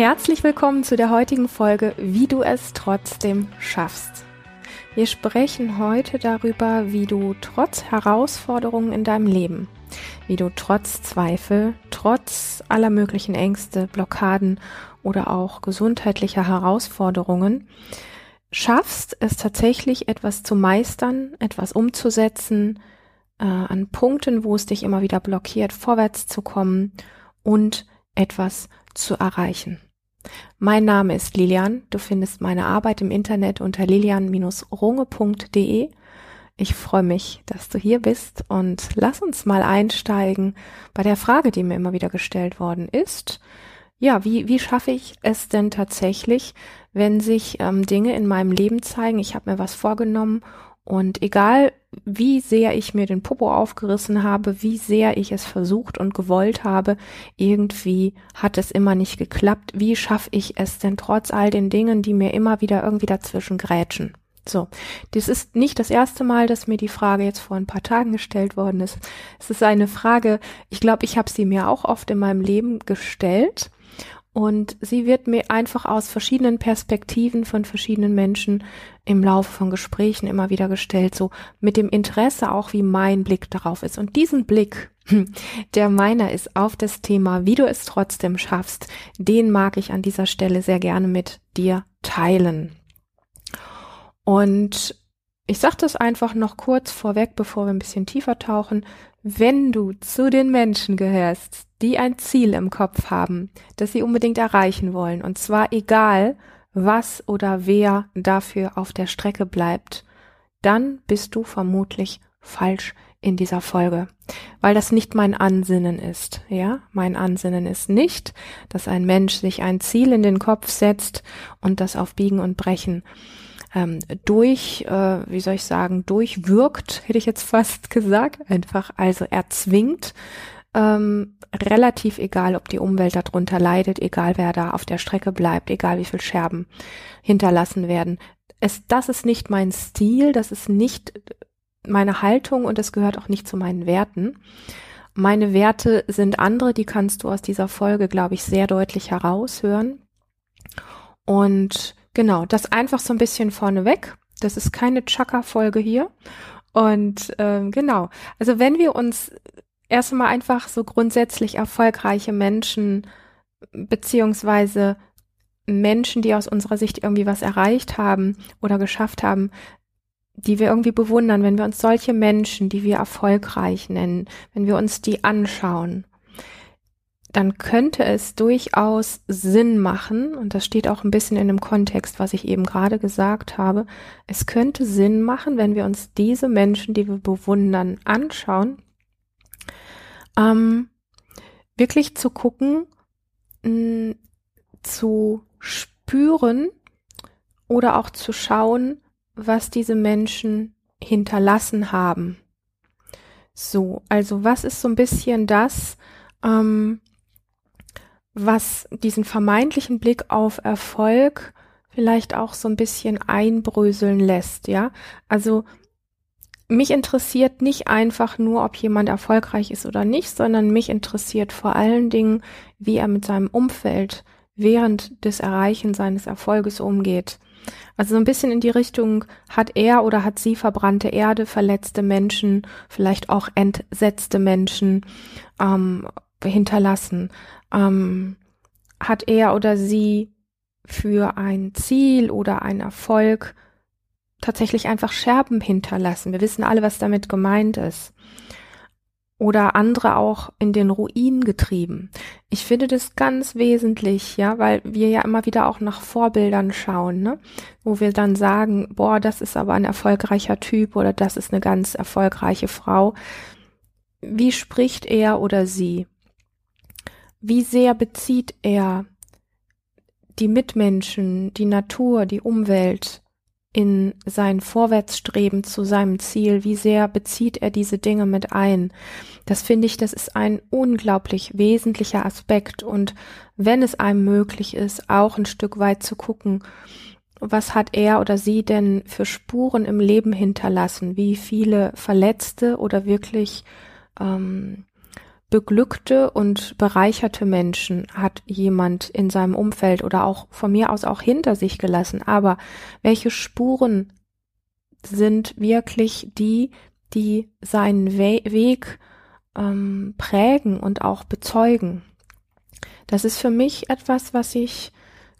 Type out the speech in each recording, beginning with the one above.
Herzlich willkommen zu der heutigen Folge Wie du es trotzdem schaffst. Wir sprechen heute darüber, wie du trotz Herausforderungen in deinem Leben, wie du trotz Zweifel, trotz aller möglichen Ängste, Blockaden oder auch gesundheitlicher Herausforderungen schaffst, es tatsächlich etwas zu meistern, etwas umzusetzen, äh, an Punkten, wo es dich immer wieder blockiert, vorwärts zu kommen und etwas zu erreichen. Mein Name ist Lilian. Du findest meine Arbeit im Internet unter lilian-runge.de. Ich freue mich, dass du hier bist und lass uns mal einsteigen bei der Frage, die mir immer wieder gestellt worden ist. Ja, wie, wie schaffe ich es denn tatsächlich, wenn sich ähm, Dinge in meinem Leben zeigen, ich habe mir was vorgenommen und egal wie sehr ich mir den Popo aufgerissen habe, wie sehr ich es versucht und gewollt habe, irgendwie hat es immer nicht geklappt. Wie schaffe ich es denn trotz all den Dingen, die mir immer wieder irgendwie dazwischen grätschen? So, das ist nicht das erste Mal, dass mir die Frage jetzt vor ein paar Tagen gestellt worden ist. Es ist eine Frage, ich glaube, ich habe sie mir auch oft in meinem Leben gestellt und sie wird mir einfach aus verschiedenen Perspektiven von verschiedenen Menschen im Laufe von Gesprächen immer wieder gestellt, so mit dem Interesse auch, wie mein Blick darauf ist. Und diesen Blick, der meiner ist auf das Thema, wie du es trotzdem schaffst, den mag ich an dieser Stelle sehr gerne mit dir teilen. Und ich sage das einfach noch kurz vorweg, bevor wir ein bisschen tiefer tauchen. Wenn du zu den Menschen gehörst, die ein Ziel im Kopf haben, das sie unbedingt erreichen wollen, und zwar egal, was oder wer dafür auf der Strecke bleibt, dann bist du vermutlich falsch in dieser Folge, weil das nicht mein Ansinnen ist. Ja, mein Ansinnen ist nicht, dass ein Mensch sich ein Ziel in den Kopf setzt und das auf Biegen und Brechen ähm, durch, äh, wie soll ich sagen, durchwirkt, hätte ich jetzt fast gesagt, einfach also erzwingt, ähm, relativ egal, ob die Umwelt darunter leidet, egal wer da auf der Strecke bleibt, egal wie viel Scherben hinterlassen werden. Es, das ist nicht mein Stil, das ist nicht meine Haltung und es gehört auch nicht zu meinen Werten. Meine Werte sind andere, die kannst du aus dieser Folge, glaube ich, sehr deutlich heraushören. Und genau, das einfach so ein bisschen vorneweg. Das ist keine Chaka-Folge hier. Und ähm, genau, also wenn wir uns erstmal einfach so grundsätzlich erfolgreiche Menschen beziehungsweise Menschen, die aus unserer Sicht irgendwie was erreicht haben oder geschafft haben, die wir irgendwie bewundern, wenn wir uns solche Menschen, die wir erfolgreich nennen, wenn wir uns die anschauen, dann könnte es durchaus Sinn machen, und das steht auch ein bisschen in dem Kontext, was ich eben gerade gesagt habe, es könnte Sinn machen, wenn wir uns diese Menschen, die wir bewundern, anschauen ähm, wirklich zu gucken, mh, zu spüren oder auch zu schauen, was diese Menschen hinterlassen haben. So, also was ist so ein bisschen das, ähm, was diesen vermeintlichen Blick auf Erfolg vielleicht auch so ein bisschen einbröseln lässt, ja? Also mich interessiert nicht einfach nur, ob jemand erfolgreich ist oder nicht, sondern mich interessiert vor allen Dingen, wie er mit seinem Umfeld während des Erreichen seines Erfolges umgeht. Also so ein bisschen in die Richtung, hat er oder hat sie verbrannte Erde, verletzte Menschen, vielleicht auch entsetzte Menschen ähm, hinterlassen? Ähm, hat er oder sie für ein Ziel oder einen Erfolg tatsächlich einfach Scherben hinterlassen. Wir wissen alle, was damit gemeint ist. Oder andere auch in den Ruin getrieben. Ich finde das ganz wesentlich, ja, weil wir ja immer wieder auch nach Vorbildern schauen, ne? Wo wir dann sagen, boah, das ist aber ein erfolgreicher Typ oder das ist eine ganz erfolgreiche Frau. Wie spricht er oder sie? Wie sehr bezieht er die Mitmenschen, die Natur, die Umwelt in sein Vorwärtsstreben zu seinem Ziel, wie sehr bezieht er diese Dinge mit ein. Das finde ich, das ist ein unglaublich wesentlicher Aspekt und wenn es einem möglich ist, auch ein Stück weit zu gucken, was hat er oder sie denn für Spuren im Leben hinterlassen, wie viele Verletzte oder wirklich ähm, beglückte und bereicherte Menschen hat jemand in seinem Umfeld oder auch von mir aus auch hinter sich gelassen. Aber welche Spuren sind wirklich die, die seinen We Weg ähm, prägen und auch bezeugen? Das ist für mich etwas, was ich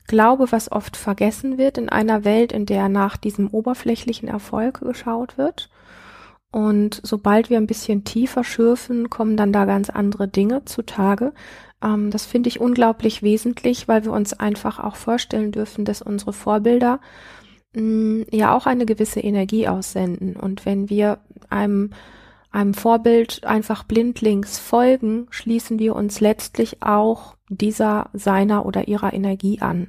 glaube, was oft vergessen wird in einer Welt, in der nach diesem oberflächlichen Erfolg geschaut wird. Und sobald wir ein bisschen tiefer schürfen, kommen dann da ganz andere Dinge zutage. Ähm, das finde ich unglaublich wesentlich, weil wir uns einfach auch vorstellen dürfen, dass unsere Vorbilder mh, mm, ja auch eine gewisse Energie aussenden. Und wenn wir einem einem Vorbild einfach blindlings folgen, schließen wir uns letztlich auch dieser seiner oder ihrer Energie an.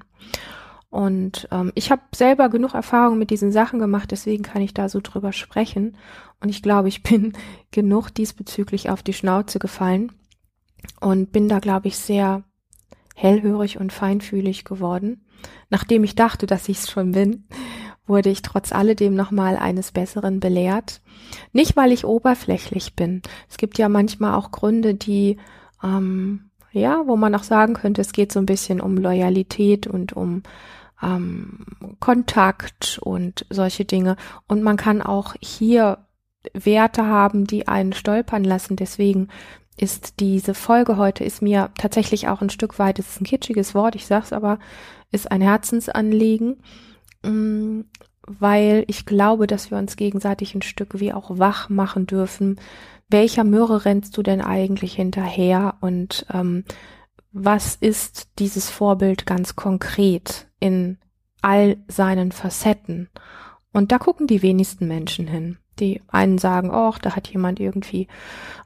Und ähm, ich habe selber genug Erfahrung mit diesen Sachen gemacht, deswegen kann ich da so drüber sprechen. Und ich glaube, ich bin genug diesbezüglich auf die Schnauze gefallen und bin da, glaube ich, sehr hellhörig und feinfühlig geworden. Nachdem ich dachte, dass ich es schon bin, wurde ich trotz alledem nochmal eines Besseren belehrt. Nicht, weil ich oberflächlich bin. Es gibt ja manchmal auch Gründe, die, ähm, ja, wo man auch sagen könnte, es geht so ein bisschen um Loyalität und um ähm, Kontakt und solche Dinge. Und man kann auch hier Werte haben, die einen stolpern lassen. Deswegen ist diese Folge heute ist mir tatsächlich auch ein Stück weit, es ist ein kitschiges Wort, ich sag's aber, ist ein Herzensanliegen, mm, weil ich glaube, dass wir uns gegenseitig ein Stück wie auch wach machen dürfen. Welcher Möhre rennst du denn eigentlich hinterher und ähm, was ist dieses Vorbild ganz konkret in all seinen Facetten? Und da gucken die wenigsten Menschen hin. Die einen sagen, oh, da hat jemand irgendwie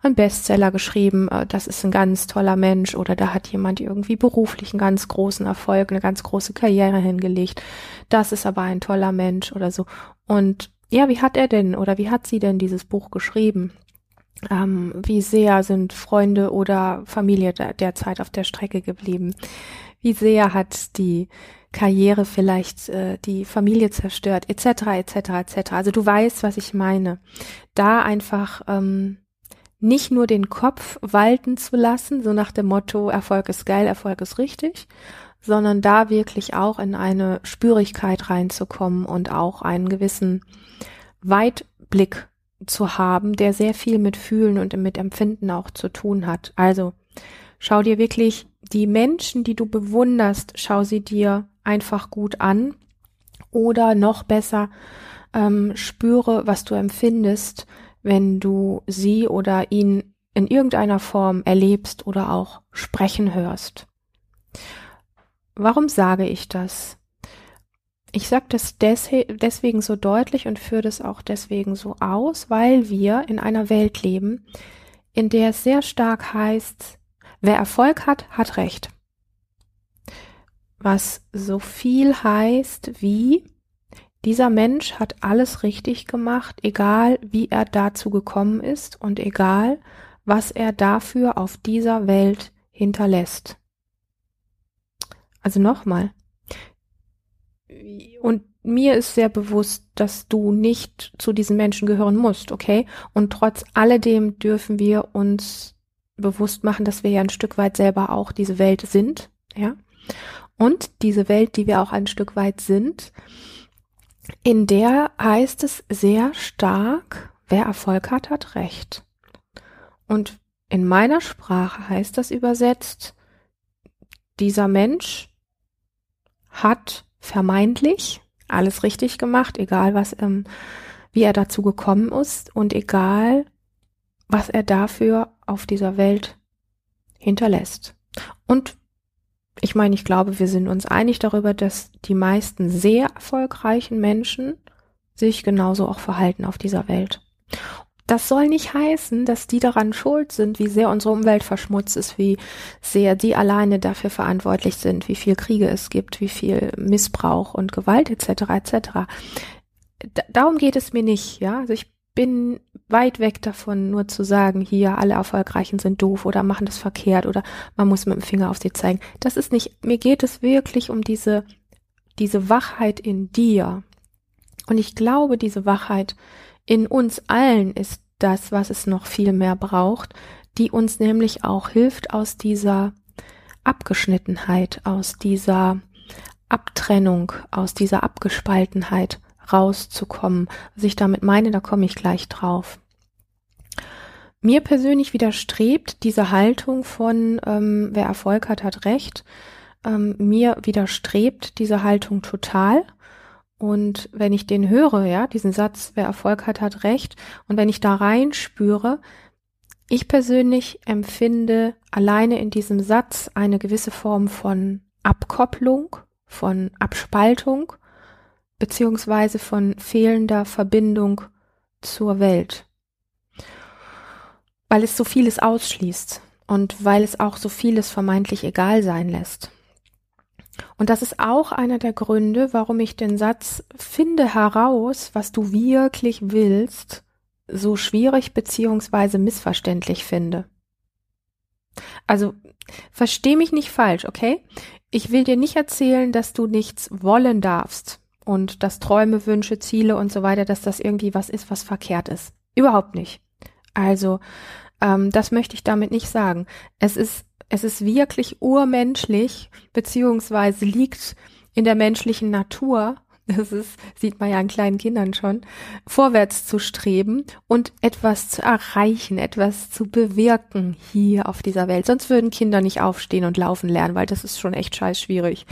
einen Bestseller geschrieben, äh, das ist ein ganz toller Mensch, oder da hat jemand irgendwie beruflich einen ganz großen Erfolg, eine ganz große Karriere hingelegt. Das ist aber ein toller Mensch oder so. Und ja, wie hat er denn oder wie hat sie denn dieses Buch geschrieben? ähm, wie sehr sind Freunde oder Familie derzeit auf der Strecke geblieben? Wie sehr hat die Karriere vielleicht äh, die Familie zerstört, etc., etc., etc. Also du weißt, was ich meine. Da einfach ähm, nicht nur den Kopf walten zu lassen, so nach dem Motto Erfolg ist geil, Erfolg ist richtig, sondern da wirklich auch in eine Spürigkeit reinzukommen und auch einen gewissen Weitblick zu haben, der sehr viel mit Fühlen und mit Empfinden auch zu tun hat. Also schau dir wirklich die Menschen, die du bewunderst, schau sie dir einfach gut an oder noch besser ähm, spüre, was du empfindest, wenn du sie oder ihn in irgendeiner Form erlebst oder auch sprechen hörst. Warum sage ich das? Ich sage das des deswegen so deutlich und führe das auch deswegen so aus, weil wir in einer Welt leben, in der es sehr stark heißt, wer Erfolg hat, hat Recht. Was so viel heißt wie, dieser Mensch hat alles richtig gemacht, egal wie er dazu gekommen ist und egal, was er dafür auf dieser Welt hinterlässt. Also nochmal, und mir ist sehr bewusst, dass du nicht zu diesen Menschen gehören musst, okay? Und trotz alledem dürfen wir uns bewusst machen, dass wir ja ein Stück weit selber auch diese Welt sind, ja? Und diese Welt, die wir auch ein Stück weit sind, in der heißt es sehr stark, wer Erfolg hat, hat Recht. Und in meiner Sprache heißt das übersetzt, dieser Mensch hat vermeintlich alles richtig gemacht, egal was, ähm, wie er dazu gekommen ist und egal, was er dafür auf dieser Welt hinterlässt. Und ich meine, ich glaube, wir sind uns einig darüber, dass die meisten sehr erfolgreichen Menschen sich genauso auch verhalten auf dieser Welt. Das soll nicht heißen, dass die daran schuld sind, wie sehr unsere Umwelt verschmutzt ist, wie sehr die alleine dafür verantwortlich sind, wie viel Kriege es gibt, wie viel Missbrauch und Gewalt etc. etc. darum geht es mir nicht, ja. Also ich bin weit weg davon, nur zu sagen, hier alle Erfolgreichen sind doof oder machen das verkehrt oder man muss mit dem Finger auf sie zeigen. Das ist nicht, mir geht es wirklich um diese, diese Wachheit in dir. Und ich glaube, diese Wachheit in uns allen ist das, was es noch viel mehr braucht, die uns nämlich auch hilft, aus dieser Abgeschnittenheit, aus dieser Abtrennung, aus dieser Abgespaltenheit rauszukommen. Was ich damit meine, da komme ich gleich drauf. Mir persönlich widerstrebt diese Haltung von ähm, wer Erfolg hat, hat Recht. Ähm, mir widerstrebt diese Haltung total. Und wenn ich den höre, ja, diesen Satz, wer Erfolg hat, hat Recht, und wenn ich da reinspüre, ich persönlich empfinde alleine in diesem Satz eine gewisse Form von Abkopplung, von Abspaltung, beziehungsweise von fehlender Verbindung zur Welt. Weil es so vieles ausschließt und weil es auch so vieles vermeintlich egal sein lässt. Und das ist auch einer der Gründe, warum ich den Satz finde heraus, was du wirklich willst, so schwierig beziehungsweise missverständlich finde. Also, versteh mich nicht falsch, okay? Ich will dir nicht erzählen, dass du nichts wollen darfst und dass Träume, Wünsche, Ziele und so weiter, dass das irgendwie was ist, was verkehrt ist. Überhaupt nicht. Also, ähm, das möchte ich damit nicht sagen. Es ist, es ist wirklich urmenschlich, beziehungsweise liegt in der menschlichen Natur, das ist, sieht man ja an kleinen Kindern schon, vorwärts zu streben und etwas zu erreichen, etwas zu bewirken hier auf dieser Welt. Sonst würden Kinder nicht aufstehen und laufen lernen, weil das ist schon echt scheiß schwierig.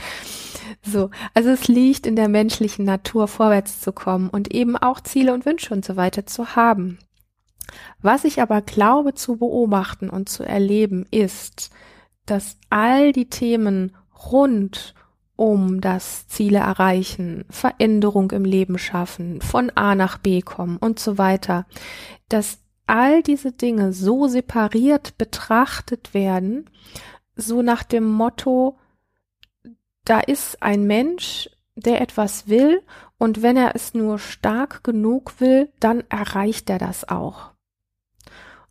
So. Also es liegt in der menschlichen Natur, vorwärts zu kommen und eben auch Ziele und Wünsche und so weiter zu haben. Was ich aber glaube zu beobachten und zu erleben ist, dass all die Themen rund um das Ziele erreichen, Veränderung im Leben schaffen, von A nach B kommen und so weiter, dass all diese Dinge so separiert betrachtet werden, so nach dem Motto, da ist ein Mensch, der etwas will und wenn er es nur stark genug will, dann erreicht er das auch.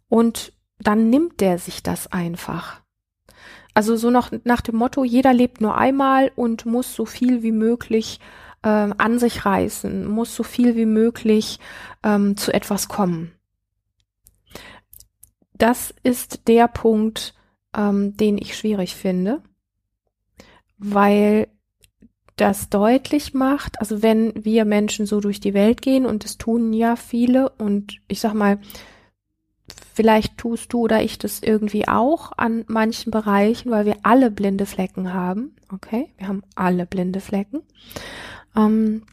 Und dann nimmt er sich das einfach. Also so noch nach dem Motto, jeder lebt nur einmal und muss so viel wie möglich äh, an sich reißen, muss so viel wie möglich ähm, zu etwas kommen. Das ist der Punkt, ähm, den ich schwierig finde, weil das deutlich macht, also wenn wir Menschen so durch die Welt gehen und das tun ja viele und ich sag mal, Vielleicht tust du oder ich das irgendwie auch an manchen Bereichen, weil wir alle blinde Flecken haben. Okay, wir haben alle blinde Flecken. Ähm,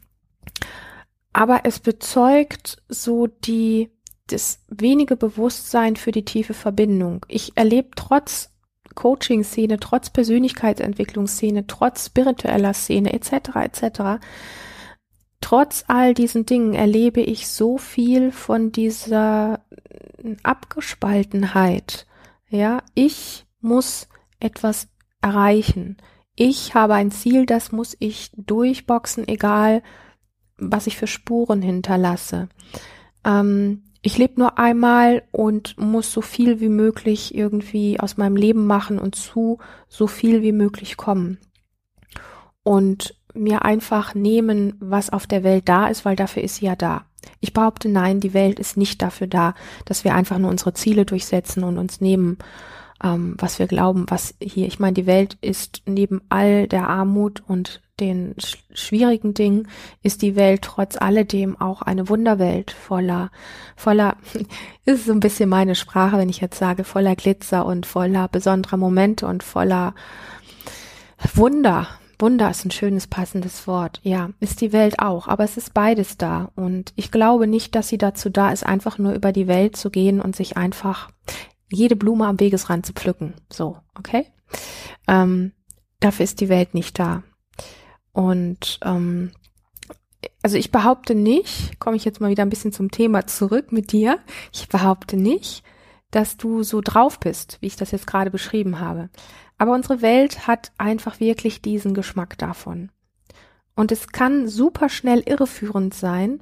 aber es bezeugt so die, das wenige Bewusstsein für die tiefe Verbindung. Ich erlebe trotz Coaching-Szene, trotz Persönlichkeitsentwicklungsszene, trotz spiritueller Szene etc. etc trotz all diesen Dingen erlebe ich so viel von dieser Abgespaltenheit. Ja, ich muss etwas erreichen. Ich habe ein Ziel, das muss ich durchboxen, egal was ich für Spuren hinterlasse. Ähm, ich lebe nur einmal und muss so viel wie möglich irgendwie aus meinem Leben machen und zu so viel wie möglich kommen. Und mir einfach nehmen, was auf der Welt da ist, weil dafür ist sie ja da. Ich behaupte, nein, die Welt ist nicht dafür da, dass wir einfach nur unsere Ziele durchsetzen und uns nehmen, ähm, was wir glauben, was hier, ich meine, die Welt ist neben all der Armut und den sch schwierigen Dingen, ist die Welt trotz alledem auch eine Wunderwelt voller, voller, ist so ein bisschen meine Sprache, wenn ich jetzt sage, voller Glitzer und voller besonderer Momente und voller Wunder, Wunder ist ein schönes, passendes Wort. Ja, ist die Welt auch, aber es ist beides da. Und ich glaube nicht, dass sie dazu da ist, einfach nur über die Welt zu gehen und sich einfach jede Blume am Wegesrand zu pflücken. So, okay? Ähm, dafür ist die Welt nicht da. Und ähm, also ich behaupte nicht, komme ich jetzt mal wieder ein bisschen zum Thema zurück mit dir, ich behaupte nicht, dass du so drauf bist, wie ich das jetzt gerade beschrieben habe. Aber unsere Welt hat einfach wirklich diesen Geschmack davon. Und es kann super schnell irreführend sein,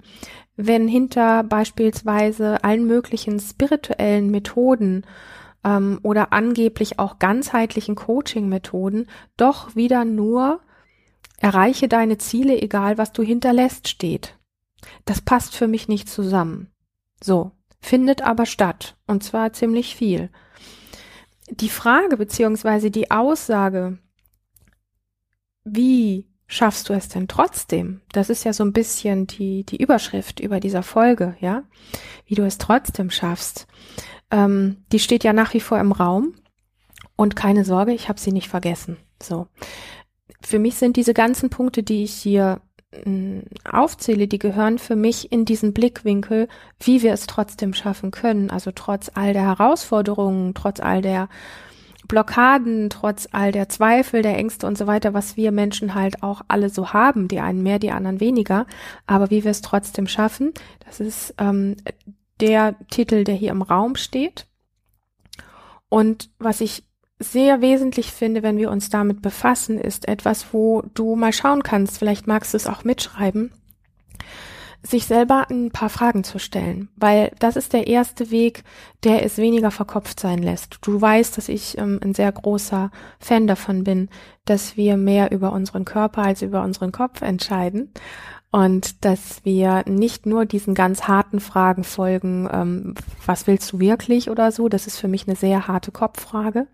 wenn hinter beispielsweise allen möglichen spirituellen Methoden ähm, oder angeblich auch ganzheitlichen Coaching-Methoden doch wieder nur erreiche deine Ziele, egal was du hinterlässt, steht. Das passt für mich nicht zusammen. So, findet aber statt, und zwar ziemlich viel. Die Frage beziehungsweise die Aussage, wie schaffst du es denn trotzdem? Das ist ja so ein bisschen die, die Überschrift über dieser Folge, ja? Wie du es trotzdem schaffst. Ähm, die steht ja nach wie vor im Raum. Und keine Sorge, ich habe sie nicht vergessen. So. Für mich sind diese ganzen Punkte, die ich hier aufzähle, die gehören für mich in diesen Blickwinkel, wie wir es trotzdem schaffen können. Also trotz all der Herausforderungen, trotz all der Blockaden, trotz all der Zweifel, der Ängste und so weiter, was wir Menschen halt auch alle so haben, die einen mehr, die anderen weniger, aber wie wir es trotzdem schaffen, das ist ähm, der Titel, der hier im Raum steht. Und was ich sehr wesentlich finde, wenn wir uns damit befassen, ist etwas, wo du mal schauen kannst, vielleicht magst du es auch mitschreiben, sich selber ein paar Fragen zu stellen, weil das ist der erste Weg, der es weniger verkopft sein lässt. Du weißt, dass ich ähm, ein sehr großer Fan davon bin, dass wir mehr über unseren Körper als über unseren Kopf entscheiden und dass wir nicht nur diesen ganz harten Fragen folgen, ähm, was willst du wirklich oder so, das ist für mich eine sehr harte Kopffrage,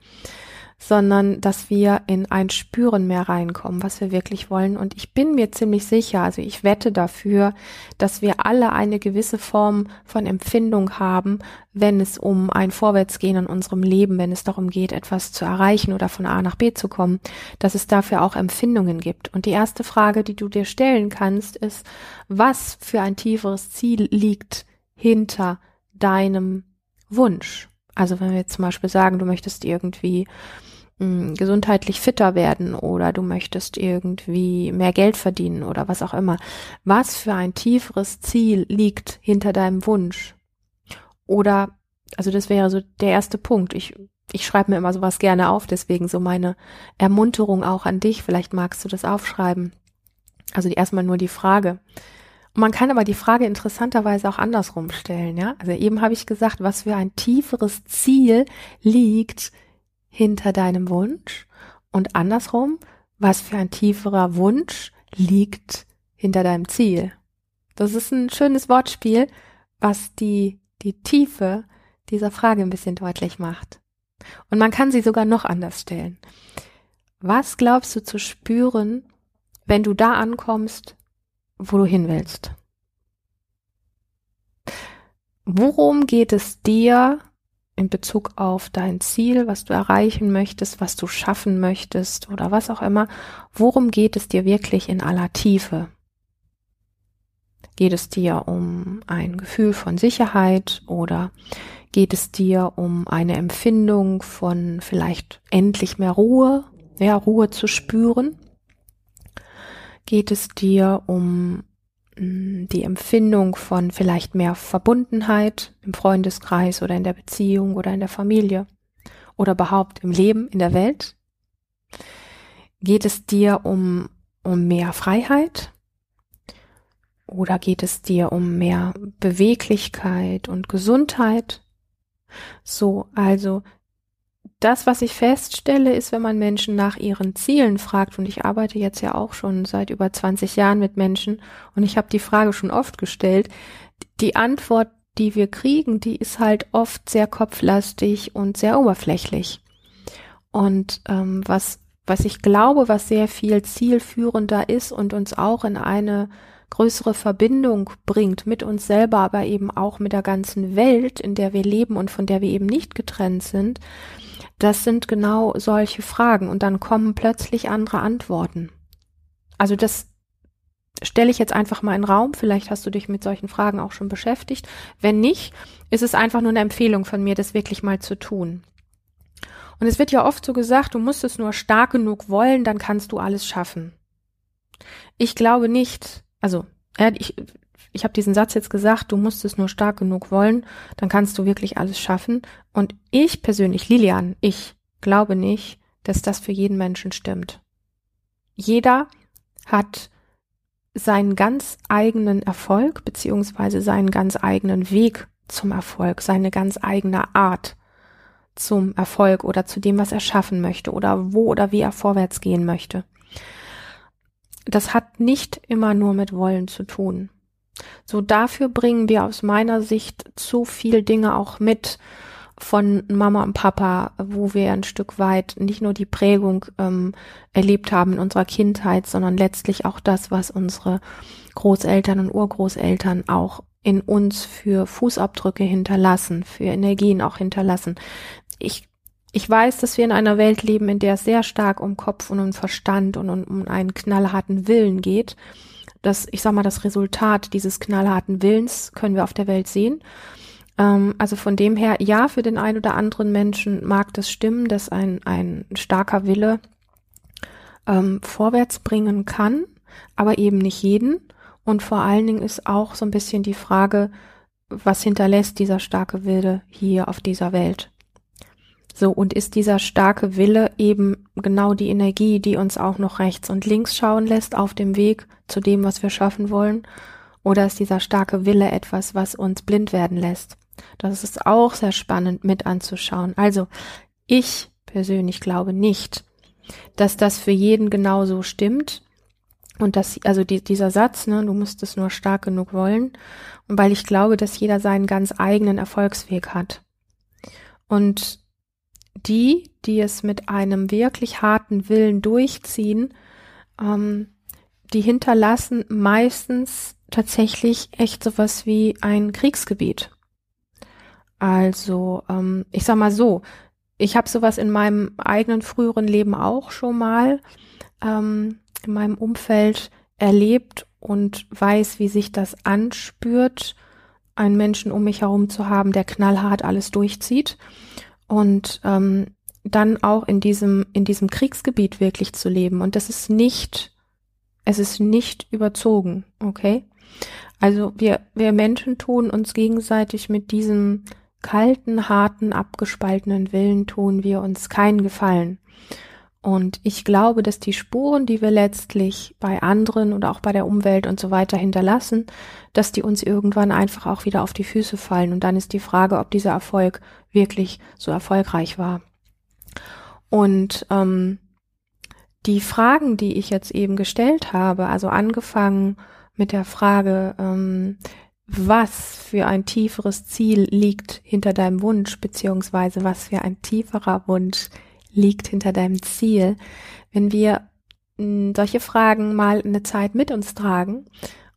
sondern dass wir in ein Spüren mehr reinkommen, was wir wirklich wollen. Und ich bin mir ziemlich sicher, also ich wette dafür, dass wir alle eine gewisse Form von Empfindung haben, wenn es um ein Vorwärtsgehen in unserem Leben, wenn es darum geht, etwas zu erreichen oder von A nach B zu kommen, dass es dafür auch Empfindungen gibt. Und die erste Frage, die du dir stellen kannst, ist, was für ein tieferes Ziel liegt hinter deinem Wunsch? Also wenn wir jetzt zum Beispiel sagen, du möchtest irgendwie mh, hm, gesundheitlich fitter werden oder du möchtest irgendwie mehr Geld verdienen oder was auch immer. Was für ein tieferes Ziel liegt hinter deinem Wunsch? Oder, also das wäre so der erste Punkt. Ich, ich schreibe mir immer sowas gerne auf, deswegen so meine Ermunterung auch an dich. Vielleicht magst du das aufschreiben. Also erstmal nur die Frage. Man kann aber die Frage interessanterweise auch andersrum stellen, ja. Also eben habe ich gesagt, was für ein tieferes Ziel liegt hinter deinem Wunsch und andersrum, was für ein tieferer Wunsch liegt hinter deinem Ziel. Das ist ein schönes Wortspiel, was die, die Tiefe dieser Frage ein bisschen deutlich macht. Und man kann sie sogar noch anders stellen. Was glaubst du zu spüren, wenn du da ankommst, wo du hin willst. Worum geht es dir in Bezug auf dein Ziel, was du erreichen möchtest, was du schaffen möchtest oder was auch immer? Worum geht es dir wirklich in aller Tiefe? Geht es dir um ein Gefühl von Sicherheit oder geht es dir um eine Empfindung von vielleicht endlich mehr Ruhe, ja, Ruhe zu spüren? geht es dir um die Empfindung von vielleicht mehr Verbundenheit im Freundeskreis oder in der Beziehung oder in der Familie oder überhaupt im Leben, in der Welt? Geht es dir um, um mehr Freiheit? Oder geht es dir um mehr Beweglichkeit und Gesundheit? So, also das, was ich feststelle, ist, wenn man Menschen nach ihren Zielen fragt, und ich arbeite jetzt ja auch schon seit über 20 Jahren mit Menschen, und ich habe die Frage schon oft gestellt, die Antwort, die wir kriegen, die ist halt oft sehr kopflastig und sehr oberflächlich. Und ähm, was, was ich glaube, was sehr viel zielführender ist und uns auch in eine größere Verbindung bringt mit uns selber, aber eben auch mit der ganzen Welt, in der wir leben und von der wir eben nicht getrennt sind, das sind genau solche Fragen und dann kommen plötzlich andere Antworten. Also das stelle ich jetzt einfach mal in den Raum. Vielleicht hast du dich mit solchen Fragen auch schon beschäftigt. Wenn nicht, ist es einfach nur eine Empfehlung von mir, das wirklich mal zu tun. Und es wird ja oft so gesagt, du musst es nur stark genug wollen, dann kannst du alles schaffen. Ich glaube nicht, also ja, ich, ich habe diesen Satz jetzt gesagt, du musst es nur stark genug wollen, dann kannst du wirklich alles schaffen. Und ich persönlich, Lilian, ich glaube nicht, dass das für jeden Menschen stimmt. Jeder hat seinen ganz eigenen Erfolg beziehungsweise seinen ganz eigenen Weg zum Erfolg, seine ganz eigene Art zum Erfolg oder zu dem, was er schaffen möchte oder wo oder wie er vorwärts gehen möchte. Das hat nicht immer nur mit Wollen zu tun. So dafür bringen wir aus meiner Sicht zu viel Dinge auch mit, von Mama und Papa, wo wir ein Stück weit nicht nur die Prägung ähm, erlebt haben in unserer Kindheit, sondern letztlich auch das, was unsere Großeltern und Urgroßeltern auch in uns für Fußabdrücke hinterlassen, für Energien auch hinterlassen. Ich, ich weiß, dass wir in einer Welt leben, in der es sehr stark um Kopf und um Verstand und um, um einen knallharten Willen geht. Das, ich sag mal, das Resultat dieses knallharten Willens können wir auf der Welt sehen. Ähm, also von dem her, ja, für den einen oder anderen Menschen mag das stimmen, dass ein, ein starker Wille ähm, vorwärts bringen kann, aber eben nicht jeden. Und vor allen Dingen ist auch so ein bisschen die Frage, was hinterlässt dieser starke Wille hier auf dieser Welt? So, und ist dieser starke Wille eben genau die Energie, die uns auch noch rechts und links schauen lässt auf dem Weg zu dem, was wir schaffen wollen? Oder ist dieser starke Wille etwas, was uns blind werden lässt? Das ist auch sehr spannend mit anzuschauen. Also ich persönlich glaube nicht, dass das für jeden genauso stimmt. Und dass, also die, dieser Satz, ne, du musst es nur stark genug wollen. Und weil ich glaube, dass jeder seinen ganz eigenen Erfolgsweg hat. Und die, die es mit einem wirklich harten Willen durchziehen, ähm, die hinterlassen meistens tatsächlich echt sowas wie ein Kriegsgebiet. Also, ähm, ich sag mal so, ich habe sowas in meinem eigenen früheren Leben auch schon mal ähm, in meinem Umfeld erlebt und weiß, wie sich das anspürt, einen Menschen um mich herum zu haben, der knallhart alles durchzieht und ähm, dann auch in diesem in diesem Kriegsgebiet wirklich zu leben und das ist nicht es ist nicht überzogen, okay? Also wir wir Menschen tun uns gegenseitig mit diesem kalten, harten, abgespaltenen Willen tun wir uns keinen Gefallen. Und ich glaube, dass die Spuren, die wir letztlich bei anderen oder auch bei der Umwelt und so weiter hinterlassen, dass die uns irgendwann einfach auch wieder auf die Füße fallen. Und dann ist die Frage, ob dieser Erfolg wirklich so erfolgreich war. Und ähm, die Fragen, die ich jetzt eben gestellt habe, also angefangen mit der Frage, ähm, was für ein tieferes Ziel liegt hinter deinem Wunsch, beziehungsweise was für ein tieferer Wunsch liegt hinter deinem Ziel. Wenn wir hm, solche Fragen mal eine Zeit mit uns tragen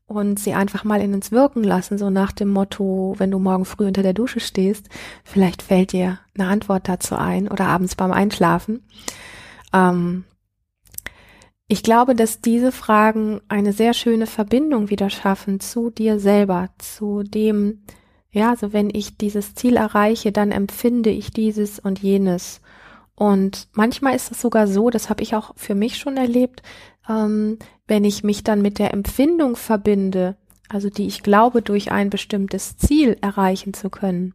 und sie einfach mal in uns wirken lassen, so nach dem Motto, wenn du morgen früh unter der Dusche stehst, vielleicht fällt dir eine Antwort dazu ein oder abends beim Einschlafen. Ähm, ich glaube, dass diese Fragen eine sehr schöne Verbindung wieder schaffen zu dir selber, zu dem, ja, also wenn ich dieses Ziel erreiche, dann empfinde ich dieses und jenes. Und manchmal ist es sogar so, das habe ich auch für mich schon erlebt, ähm, wenn ich mich dann mit der Empfindung verbinde, also die ich glaube, durch ein bestimmtes Ziel erreichen zu können,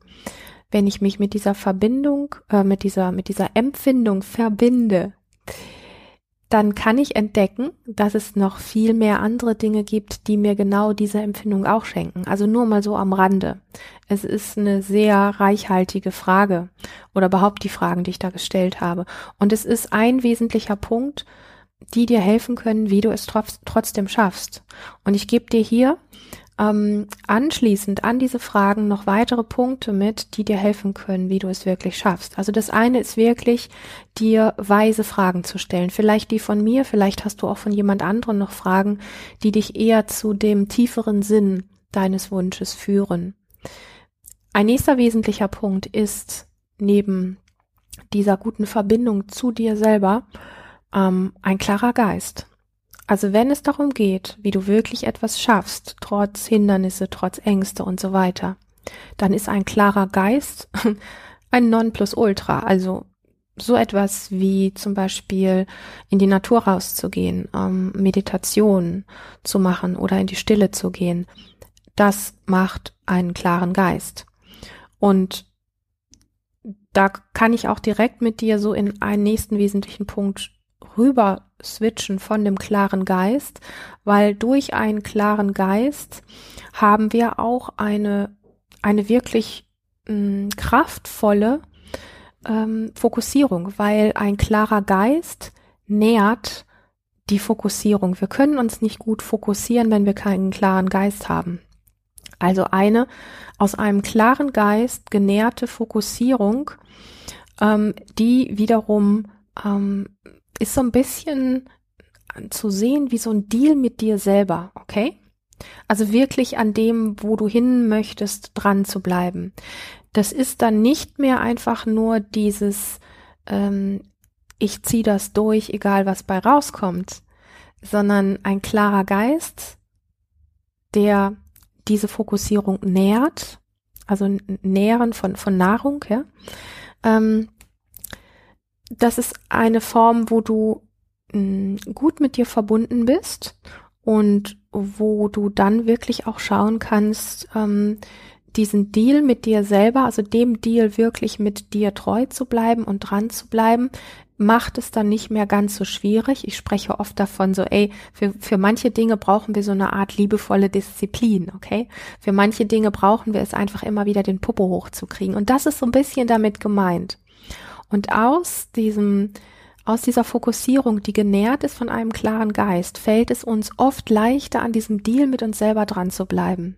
wenn ich mich mit dieser Verbindung, äh, mit dieser, mit dieser Empfindung verbinde, dann kann ich entdecken, dass es noch viel mehr andere Dinge gibt, die mir genau diese Empfindung auch schenken. Also nur mal so am Rande. Es ist eine sehr reichhaltige Frage oder überhaupt die Fragen, die ich da gestellt habe. Und es ist ein wesentlicher Punkt, die dir helfen können, wie du es trotzdem schaffst. Und ich gebe dir hier ähm, anschließend an diese Fragen noch weitere Punkte mit, die dir helfen können, wie du es wirklich schaffst. Also das eine ist wirklich, dir weise Fragen zu stellen. Vielleicht die von mir, vielleicht hast du auch von jemand anderem noch Fragen, die dich eher zu dem tieferen Sinn deines Wunsches führen. Ein nächster wesentlicher Punkt ist neben dieser guten Verbindung zu dir selber ähm, ein klarer Geist. Also wenn es darum geht, wie du wirklich etwas schaffst, trotz Hindernisse, trotz Ängste und so weiter, dann ist ein klarer Geist ein Nonplusultra. Also so etwas wie zum Beispiel in die Natur rauszugehen, ähm, Meditation zu machen oder in die Stille zu gehen, das macht einen klaren Geist. Und da kann ich auch direkt mit dir so in einen nächsten wesentlichen Punkt rüber switchen von dem klaren Geist, weil durch einen klaren Geist haben wir auch eine, eine wirklich mh, hm, kraftvolle ähm, Fokussierung, weil ein klarer Geist nährt die Fokussierung. Wir können uns nicht gut fokussieren, wenn wir keinen klaren Geist haben. Also eine aus einem klaren Geist genährte Fokussierung, ähm, die wiederum ähm, ist so ein bisschen zu sehen wie so ein Deal mit dir selber, okay? Also wirklich an dem, wo du hin möchtest, dran zu bleiben. Das ist dann nicht mehr einfach nur dieses, ähm, ich ziehe das durch, egal was bei rauskommt, sondern ein klarer Geist, der diese Fokussierung nährt, also Nähren von, von Nahrung, ja. Ähm, das ist eine Form, wo du mh, mm, gut mit dir verbunden bist und wo du dann wirklich auch schauen kannst, ähm, diesen Deal mit dir selber, also dem Deal wirklich mit dir treu zu bleiben und dran zu bleiben, macht es dann nicht mehr ganz so schwierig. Ich spreche oft davon so, ey, für, für manche Dinge brauchen wir so eine Art liebevolle Disziplin, okay? Für manche Dinge brauchen wir es einfach immer wieder den Popo hochzukriegen. Und das ist so ein bisschen damit gemeint. Und aus diesem, aus dieser Fokussierung, die genährt ist von einem klaren Geist, fällt es uns oft leichter, an diesem Deal mit uns selber dran zu bleiben.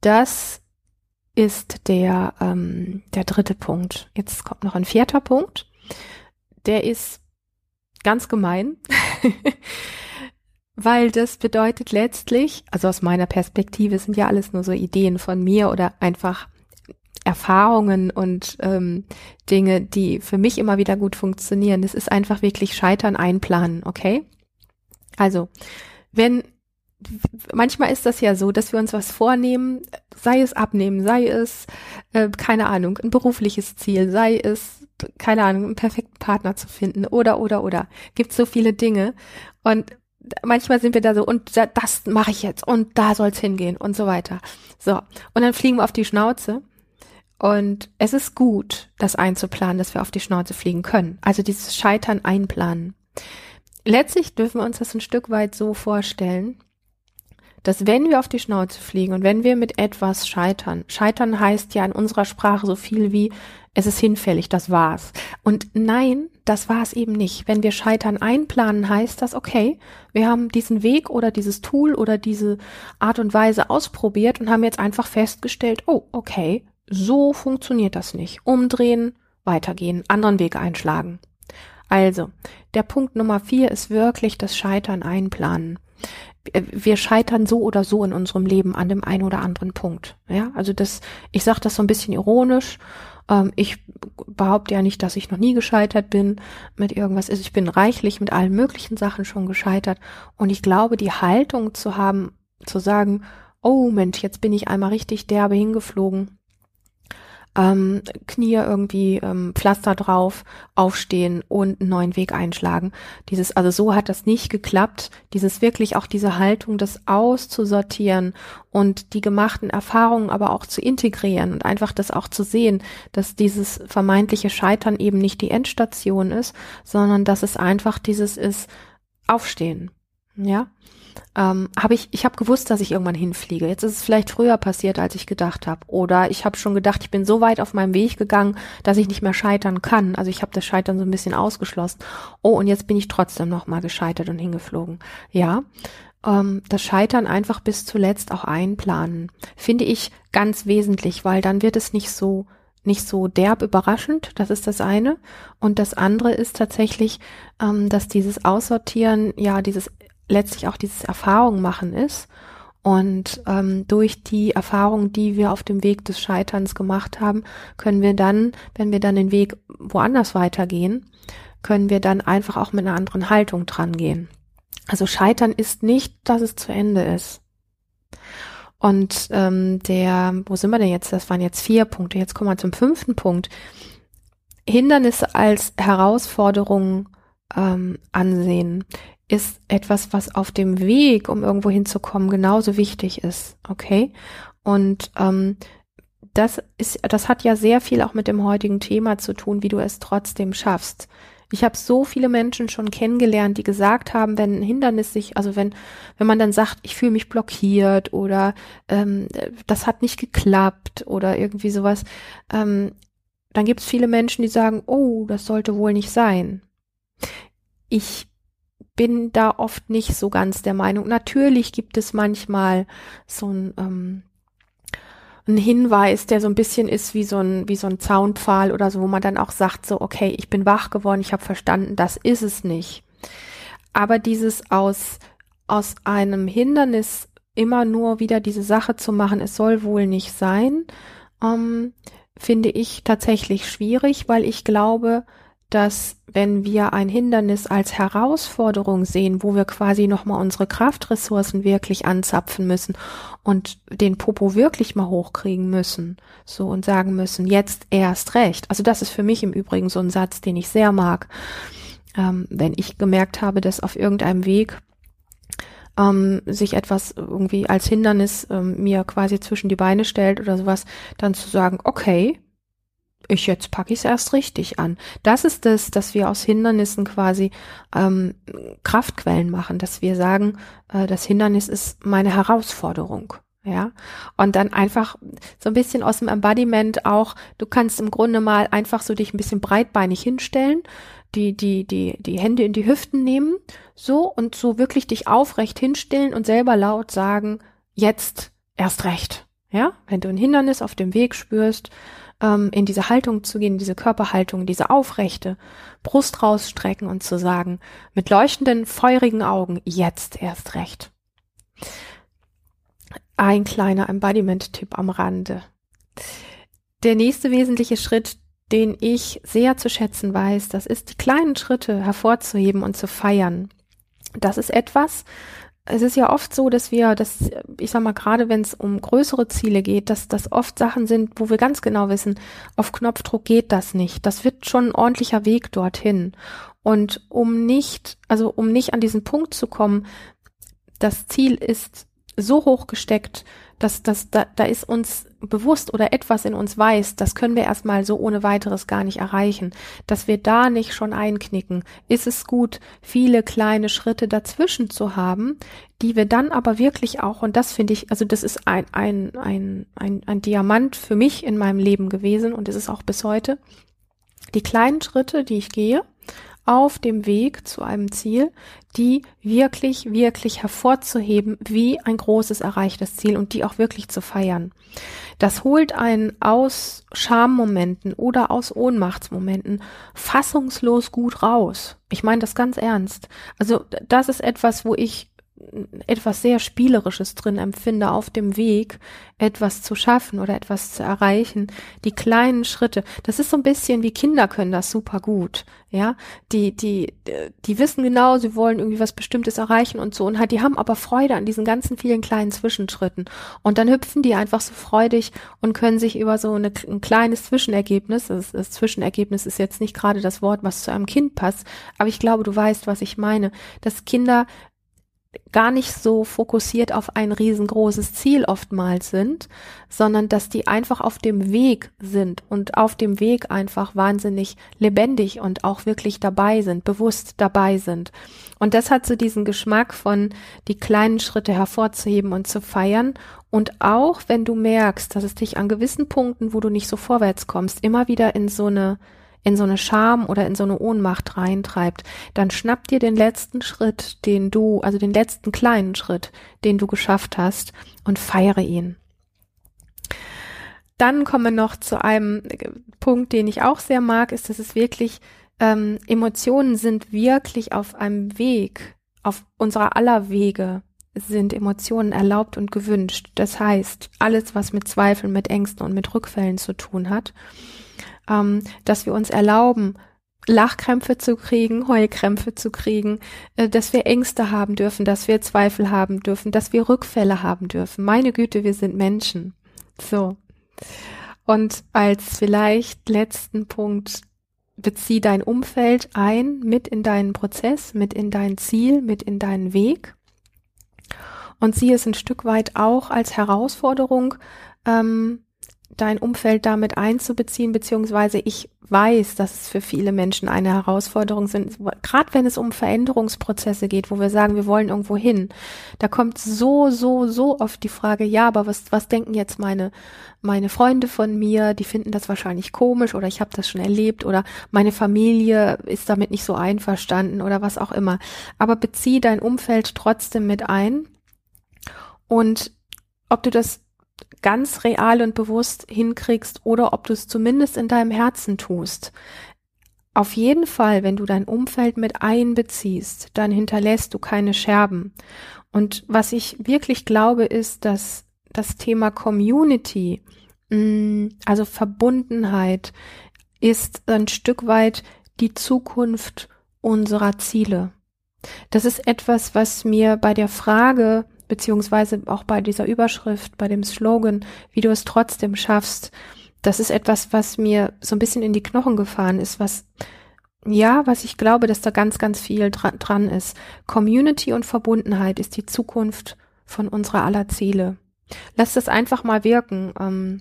Das ist der, ähm, der dritte Punkt. Jetzt kommt noch ein vierter Punkt. Der ist ganz gemein, weil das bedeutet letztlich, also aus meiner Perspektive sind ja alles nur so Ideen von mir oder einfach Erfahrungen und ähm, Dinge, die für mich immer wieder gut funktionieren. Das ist einfach wirklich Scheitern einplanen, okay? Also, wenn manchmal ist das ja so, dass wir uns was vornehmen, sei es abnehmen, sei es, äh, keine Ahnung, ein berufliches Ziel, sei es, keine Ahnung, einen perfekten Partner zu finden oder, oder, oder. Gibt so viele Dinge. Und manchmal sind wir da so, und da, das mache ich jetzt und da soll's hingehen und so weiter. So. Und dann fliegen wir auf die Schnauze. Und es ist gut, das einzuplanen, dass wir auf die Schnauze fliegen können. Also dieses Scheitern einplanen. Letztlich dürfen wir uns das ein Stück weit so vorstellen, dass wenn wir auf die Schnauze fliegen und wenn wir mit etwas scheitern, scheitern heißt ja in unserer Sprache so viel wie es ist hinfällig, das war's. Und nein, das war's eben nicht. Wenn wir scheitern einplanen, heißt das, okay, wir haben diesen Weg oder dieses Tool oder diese Art und Weise ausprobiert und haben jetzt einfach festgestellt, oh, okay, so funktioniert das nicht. Umdrehen, weitergehen, anderen Weg einschlagen. Also, der Punkt Nummer vier ist wirklich das Scheitern einplanen wir scheitern so oder so in unserem Leben an dem einen oder anderen Punkt. Ja, also das, ich sage das so ein bisschen ironisch. Ähm, ich behaupte ja nicht, dass ich noch nie gescheitert bin mit irgendwas. Also ich bin reichlich mit allen möglichen Sachen schon gescheitert. Und ich glaube, die Haltung zu haben, zu sagen, oh Mensch, jetzt bin ich einmal richtig derbe hingeflogen ähm, Knie irgendwie ähm, Pflaster drauf, aufstehen und einen neuen Weg einschlagen. Dieses, also so hat das nicht geklappt. Dieses wirklich auch diese Haltung, das auszusortieren und die gemachten Erfahrungen aber auch zu integrieren und einfach das auch zu sehen, dass dieses vermeintliche Scheitern eben nicht die Endstation ist, sondern dass es einfach dieses ist, aufstehen. Ja, ähm, habe ich, ich habe gewusst, dass ich irgendwann hinfliege. Jetzt ist es vielleicht früher passiert, als ich gedacht habe. Oder ich habe schon gedacht, ich bin so weit auf meinem Weg gegangen, dass ich nicht mehr scheitern kann. Also ich habe das Scheitern so ein bisschen ausgeschlossen. Oh, und jetzt bin ich trotzdem noch mal gescheitert und hingeflogen. Ja, ähm, das Scheitern einfach bis zuletzt auch einplanen, finde ich ganz wesentlich, weil dann wird es nicht so nicht so derb überraschend, das ist das eine. Und das andere ist tatsächlich, ähm, dass dieses Aussortieren, ja, dieses letztlich auch dieses Erfahrung machen ist. Und ähm, durch die Erfahrung, die wir auf dem Weg des Scheiterns gemacht haben, können wir dann, wenn wir dann den Weg woanders weitergehen, können wir dann einfach auch mit einer anderen Haltung dran gehen. Also Scheitern ist nicht, dass es zu Ende ist. Und ähm, der, wo sind wir denn jetzt? Das waren jetzt vier Punkte. Jetzt kommen wir zum fünften Punkt. Hindernisse als Herausforderung ähm, ansehen ist etwas, was auf dem Weg, um irgendwo hinzukommen, genauso wichtig ist. Okay? Und ähm, das ist, das hat ja sehr viel auch mit dem heutigen Thema zu tun, wie du es trotzdem schaffst. Ich habe so viele Menschen schon kennengelernt, die gesagt haben, wenn ein Hindernis sich, also wenn, wenn man dann sagt, ich fühle mich blockiert oder ähm, das hat nicht geklappt oder irgendwie sowas, ähm, dann gibt es viele Menschen, die sagen, oh, das sollte wohl nicht sein. Ich bin da oft nicht so ganz der Meinung. Natürlich gibt es manchmal so ein, ähm, ein Hinweis, der so ein bisschen ist wie so ein, wie so ein Zaunpfahl oder so, wo man dann auch sagt, so, okay, ich bin wach geworden, ich habe verstanden, das ist es nicht. Aber dieses aus, aus einem Hindernis immer nur wieder diese Sache zu machen, es soll wohl nicht sein, ähm, finde ich tatsächlich schwierig, weil ich glaube, dass wenn wir ein Hindernis als Herausforderung sehen, wo wir quasi nochmal unsere Kraftressourcen wirklich anzapfen müssen und den Popo wirklich mal hochkriegen müssen, so und sagen müssen, jetzt erst recht. Also das ist für mich im Übrigen so ein Satz, den ich sehr mag. Ähm, wenn ich gemerkt habe, dass auf irgendeinem Weg ähm, sich etwas irgendwie als Hindernis ähm, mir quasi zwischen die Beine stellt oder sowas, dann zu sagen, okay, ich jetzt packe ich es erst richtig an. Das ist das, dass wir aus Hindernissen quasi ähm, Kraftquellen machen, dass wir sagen, äh, das Hindernis ist meine Herausforderung. Ja, und dann einfach so ein bisschen aus dem Embodiment auch, du kannst im Grunde mal einfach so dich ein bisschen breitbeinig hinstellen, die, die, die, die Hände in die Hüften nehmen, so und so wirklich dich aufrecht hinstellen und selber laut sagen, jetzt erst recht. Ja, wenn du ein Hindernis auf dem Weg spürst, ähm, in diese Haltung zu gehen, diese Körperhaltung, diese aufrechte Brust rausstrecken und zu sagen, mit leuchtenden, feurigen Augen, jetzt erst recht. Ein kleiner Embodiment-Tipp am Rande. Der nächste wesentliche Schritt, den ich sehr zu schätzen weiß, das ist die kleinen Schritte hervorzuheben und zu feiern. Das ist etwas, es ist ja oft so, dass wir, dass, ich sag mal, gerade wenn es um größere Ziele geht, dass das oft Sachen sind, wo wir ganz genau wissen, auf Knopfdruck geht das nicht. Das wird schon ein ordentlicher Weg dorthin. Und um nicht, also um nicht an diesen Punkt zu kommen, das Ziel ist so hoch gesteckt, dass das da, da ist uns bewusst oder etwas in uns weiß, das können wir erstmal so ohne weiteres gar nicht erreichen, dass wir da nicht schon einknicken, ist es gut, viele kleine Schritte dazwischen zu haben, die wir dann aber wirklich auch, und das finde ich, also das ist ein, ein, ein, ein, ein Diamant für mich in meinem Leben gewesen und ist es auch bis heute, die kleinen Schritte, die ich gehe, auf dem Weg zu einem Ziel, die wirklich, wirklich hervorzuheben wie ein großes erreichtes Ziel und die auch wirklich zu feiern. Das holt einen aus Schammomenten oder aus Ohnmachtsmomenten fassungslos gut raus. Ich meine das ganz ernst. Also das ist etwas, wo ich etwas sehr Spielerisches drin empfinde, auf dem Weg etwas zu schaffen oder etwas zu erreichen. Die kleinen Schritte, das ist so ein bisschen wie Kinder können das super gut. Ja, die, die, die wissen genau, sie wollen irgendwie was Bestimmtes erreichen und so und halt, die haben aber Freude an diesen ganzen vielen kleinen Zwischenschritten. Und dann hüpfen die einfach so freudig und können sich über so eine, ein kleines Zwischenergebnis, das, das Zwischenergebnis ist jetzt nicht gerade das Wort, was zu einem Kind passt, aber ich glaube, du weißt, was ich meine, dass Kinder gar nicht so fokussiert auf ein riesengroßes Ziel oftmals sind, sondern dass die einfach auf dem Weg sind und auf dem Weg einfach wahnsinnig lebendig und auch wirklich dabei sind, bewusst dabei sind. Und das hat so diesen Geschmack von die kleinen Schritte hervorzuheben und zu feiern und auch wenn du merkst, dass es dich an gewissen Punkten, wo du nicht so vorwärts kommst, immer wieder in so eine in so eine Scham oder in so eine Ohnmacht reintreibt, dann schnapp dir den letzten Schritt, den du, also den letzten kleinen Schritt, den du geschafft hast und feiere ihn. Dann kommen wir noch zu einem Punkt, den ich auch sehr mag, ist, dass es wirklich ähm, Emotionen sind wirklich auf einem Weg, auf unserer aller Wege sind Emotionen erlaubt und gewünscht. Das heißt, alles, was mit Zweifeln, mit Ängsten und mit Rückfällen zu tun hat, ähm, dass wir uns erlauben, Lachkrämpfe zu kriegen, Heulkrämpfe zu kriegen, äh, dass wir Ängste haben dürfen, dass wir Zweifel haben dürfen, dass wir Rückfälle haben dürfen. Meine Güte, wir sind Menschen. So. Und als vielleicht letzten Punkt bezieh dein Umfeld ein, mit in deinen Prozess, mit in dein Ziel, mit in deinen Weg und sieh es ein Stück weit auch als Herausforderung, ähm, dein Umfeld damit einzubeziehen, beziehungsweise ich weiß, dass es für viele Menschen eine Herausforderung sind, gerade wenn es um Veränderungsprozesse geht, wo wir sagen, wir wollen irgendwo hin. Da kommt so, so, so oft die Frage, ja, aber was, was denken jetzt meine, meine Freunde von mir? Die finden das wahrscheinlich komisch oder ich habe das schon erlebt oder meine Familie ist damit nicht so einverstanden oder was auch immer. Aber bezieh dein Umfeld trotzdem mit ein und ob du das ganz real und bewusst hinkriegst oder ob du es zumindest in deinem Herzen tust. Auf jeden Fall, wenn du dein Umfeld mit einbeziehst, dann hinterlässt du keine Scherben. Und was ich wirklich glaube, ist, dass das Thema Community, mm, also Verbundenheit, ist ein Stück weit die Zukunft unserer Ziele. Das ist etwas, was mir bei der Frage, beziehungsweise auch bei dieser Überschrift, bei dem Slogan, wie du es trotzdem schaffst, das ist etwas, was mir so ein bisschen in die Knochen gefahren ist, was ja, was ich glaube, dass da ganz, ganz viel dra dran ist. Community und Verbundenheit ist die Zukunft von unserer aller Ziele. Lass das einfach mal wirken. Ähm,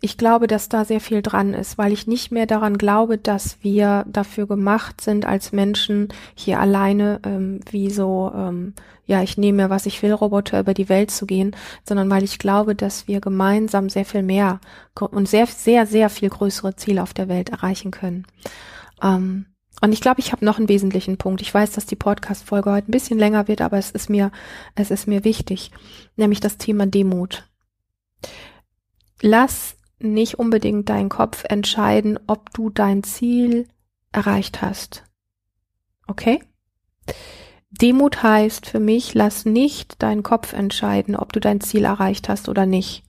ich glaube, dass da sehr viel dran ist, weil ich nicht mehr daran glaube, dass wir dafür gemacht sind, als Menschen hier alleine ähm, wie so, ähm, ja, ich nehme mir, was ich will, Roboter über die Welt zu gehen, sondern weil ich glaube, dass wir gemeinsam sehr viel mehr und sehr, sehr, sehr viel größere Ziele auf der Welt erreichen können. Ähm, und ich glaube, ich habe noch einen wesentlichen Punkt. Ich weiß, dass die Podcast-Folge heute ein bisschen länger wird, aber es ist mir, es ist mir wichtig, nämlich das Thema Demut. Lass nicht unbedingt dein Kopf entscheiden, ob du dein Ziel erreicht hast. Okay? Demut heißt für mich, lass nicht deinen Kopf entscheiden, ob du dein Ziel erreicht hast oder nicht.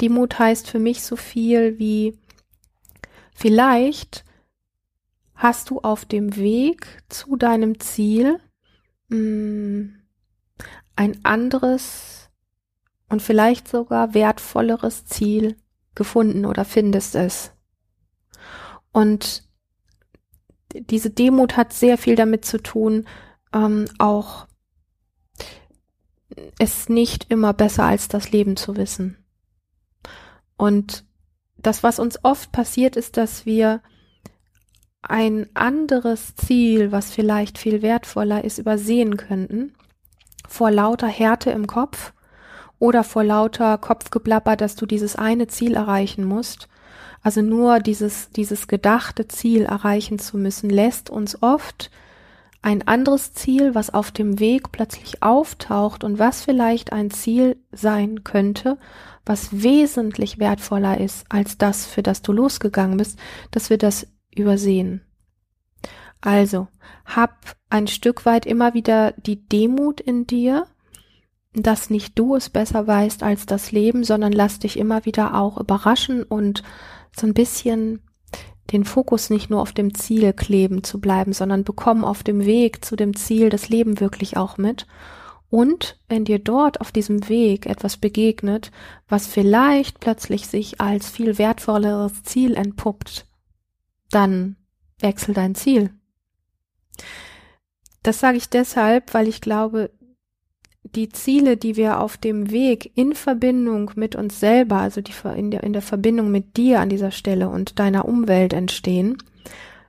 Demut heißt für mich so viel wie vielleicht hast du auf dem Weg zu deinem Ziel mh, hm, ein anderes und vielleicht sogar wertvolleres Ziel gefunden oder findest es. Und diese Demut hat sehr viel damit zu tun, ähm, auch es nicht immer besser als das Leben zu wissen. Und das, was uns oft passiert, ist, dass wir ein anderes Ziel, was vielleicht viel wertvoller ist, übersehen könnten, vor lauter Härte im Kopf oder vor lauter Kopfgeplapper, dass du dieses eine Ziel erreichen musst. Also nur dieses, dieses gedachte Ziel erreichen zu müssen, lässt uns oft ein anderes Ziel, was auf dem Weg plötzlich auftaucht und was vielleicht ein Ziel sein könnte, was wesentlich wertvoller ist als das, für das du losgegangen bist, dass wir das übersehen. Also, hab ein Stück weit immer wieder die Demut in dir, dass nicht du es besser weißt als das Leben, sondern lass dich immer wieder auch überraschen und so ein bisschen den Fokus nicht nur auf dem Ziel kleben zu bleiben, sondern bekomm auf dem Weg zu dem Ziel das Leben wirklich auch mit. Und wenn dir dort auf diesem Weg etwas begegnet, was vielleicht plötzlich sich als viel wertvolleres Ziel entpuppt, dann wechsel dein Ziel. Das sage ich deshalb, weil ich glaube, die Ziele, die wir auf dem Weg in Verbindung mit uns selber, also die in der, in der Verbindung mit dir an dieser Stelle und deiner Umwelt entstehen,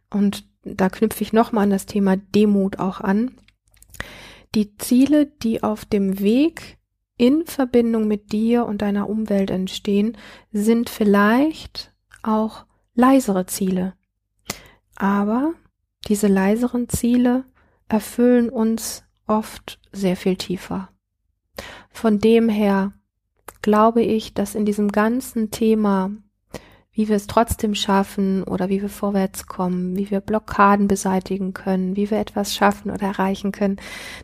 und da knüpfe ich nochmal an das Thema Demut auch an, die Ziele, die auf dem Weg in Verbindung mit dir und deiner Umwelt entstehen, sind vielleicht auch leisere Ziele. Aber diese leiseren Ziele erfüllen uns oft sehr viel tiefer. Von dem her glaube ich, dass in diesem ganzen Thema, wie wir es trotzdem schaffen oder wie wir vorwärts kommen, wie wir Blockaden beseitigen können, wie wir etwas schaffen oder erreichen können,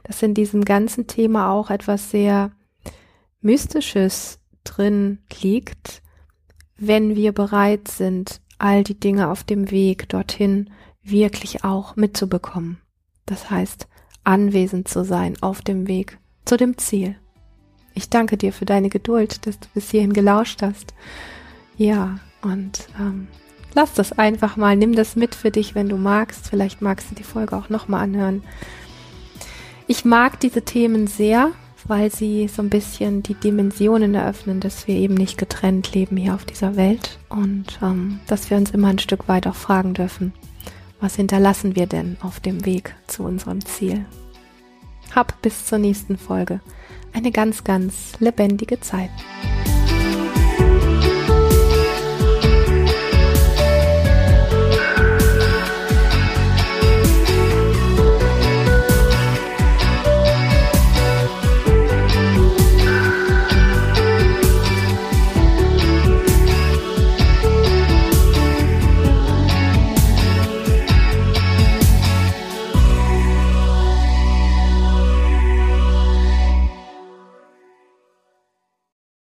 dass in diesem ganzen Thema auch etwas sehr Mystisches drin liegt, wenn wir bereit sind, all die Dinge auf dem Weg dorthin wirklich auch mitzubekommen. Das heißt, anwesend zu sein auf dem Weg zu dem Ziel. Ich danke dir für deine Geduld, dass du bis hierhin gelauscht hast. Ja, und ähm, lass das einfach mal, nimm das mit für dich, wenn du magst. Vielleicht magst du die Folge auch nochmal anhören. Ich mag diese Themen sehr, weil sie so ein bisschen die Dimensionen eröffnen, dass wir eben nicht getrennt leben hier auf dieser Welt und ähm, dass wir uns immer ein Stück weit auch fragen dürfen, was hinterlassen wir denn auf dem Weg zu unserem Ziel? Hab bis zur nächsten Folge eine ganz, ganz lebendige Zeit.